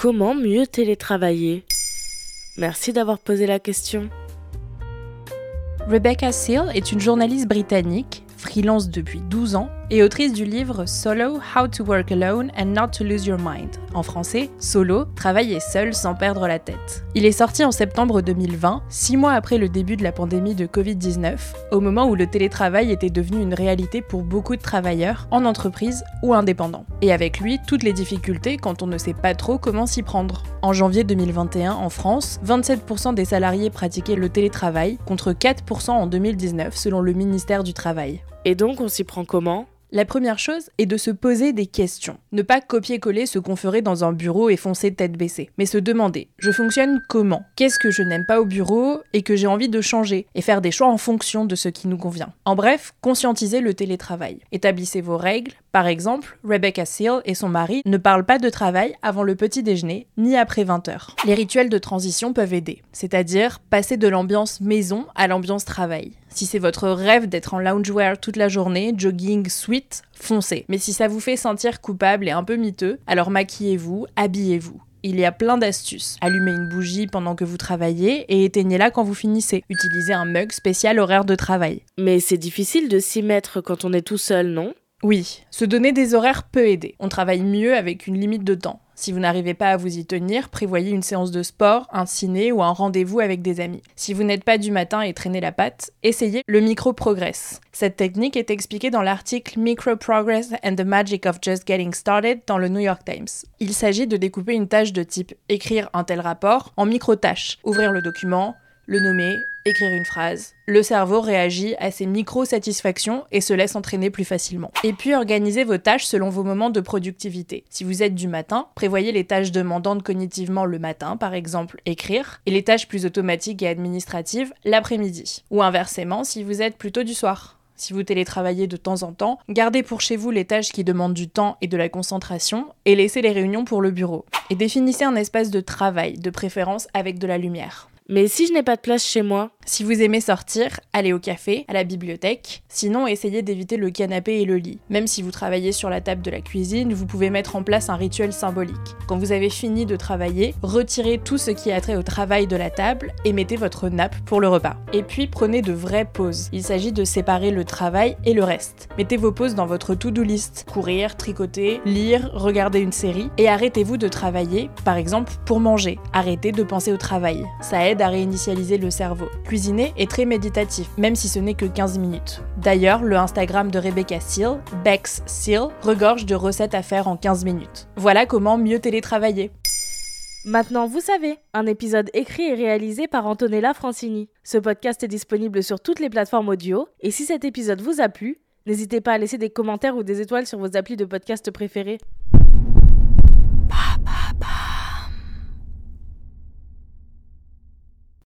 Comment mieux télétravailler? Merci d'avoir posé la question. Rebecca Seal est une journaliste britannique, freelance depuis 12 ans et autrice du livre Solo How to Work Alone and Not to Lose Your Mind. En français, Solo, travailler seul sans perdre la tête. Il est sorti en septembre 2020, six mois après le début de la pandémie de Covid-19, au moment où le télétravail était devenu une réalité pour beaucoup de travailleurs, en entreprise ou indépendants. Et avec lui, toutes les difficultés quand on ne sait pas trop comment s'y prendre. En janvier 2021, en France, 27% des salariés pratiquaient le télétravail, contre 4% en 2019 selon le ministère du Travail. Et donc on s'y prend comment? La première chose est de se poser des questions. Ne pas copier-coller ce qu'on ferait dans un bureau et foncer tête baissée, mais se demander je fonctionne comment? Qu'est-ce que je n'aime pas au bureau et que j'ai envie de changer Et faire des choix en fonction de ce qui nous convient? En bref, conscientiser le télétravail. Établissez vos règles. Par exemple, Rebecca Seal et son mari ne parlent pas de travail avant le petit déjeuner ni après 20h. Les rituels de transition peuvent aider, c'est-à-dire passer de l'ambiance maison à l'ambiance travail. Si c'est votre rêve d'être en loungewear toute la journée, jogging, sweat, foncez. Mais si ça vous fait sentir coupable et un peu miteux, alors maquillez-vous, habillez-vous. Il y a plein d'astuces. Allumez une bougie pendant que vous travaillez et éteignez-la quand vous finissez. Utilisez un mug spécial horaire de travail. Mais c'est difficile de s'y mettre quand on est tout seul, non? Oui, se donner des horaires peut aider. On travaille mieux avec une limite de temps. Si vous n'arrivez pas à vous y tenir, prévoyez une séance de sport, un ciné ou un rendez-vous avec des amis. Si vous n'êtes pas du matin et traînez la patte, essayez le micro-progress. Cette technique est expliquée dans l'article Micro Progress and the Magic of Just Getting Started dans le New York Times. Il s'agit de découper une tâche de type écrire un tel rapport en micro-tâches, ouvrir le document, le nommer, écrire une phrase. Le cerveau réagit à ces micro-satisfactions et se laisse entraîner plus facilement. Et puis organisez vos tâches selon vos moments de productivité. Si vous êtes du matin, prévoyez les tâches demandantes cognitivement le matin, par exemple écrire, et les tâches plus automatiques et administratives l'après-midi. Ou inversement, si vous êtes plutôt du soir. Si vous télétravaillez de temps en temps, gardez pour chez vous les tâches qui demandent du temps et de la concentration et laissez les réunions pour le bureau. Et définissez un espace de travail, de préférence avec de la lumière. Mais si je n'ai pas de place chez moi Si vous aimez sortir, allez au café, à la bibliothèque. Sinon, essayez d'éviter le canapé et le lit. Même si vous travaillez sur la table de la cuisine, vous pouvez mettre en place un rituel symbolique. Quand vous avez fini de travailler, retirez tout ce qui a trait au travail de la table et mettez votre nappe pour le repas. Et puis prenez de vraies pauses. Il s'agit de séparer le travail et le reste. Mettez vos pauses dans votre to-do list. Courir, tricoter, lire, regarder une série. Et arrêtez-vous de travailler, par exemple pour manger. Arrêtez de penser au travail. Ça à réinitialiser le cerveau. Cuisiner est très méditatif, même si ce n'est que 15 minutes. D'ailleurs, le Instagram de Rebecca Seal, Bex Seal, regorge de recettes à faire en 15 minutes. Voilà comment mieux télétravailler. Maintenant, vous savez, un épisode écrit et réalisé par Antonella Francini. Ce podcast est disponible sur toutes les plateformes audio, et si cet épisode vous a plu, n'hésitez pas à laisser des commentaires ou des étoiles sur vos applis de podcast préférés.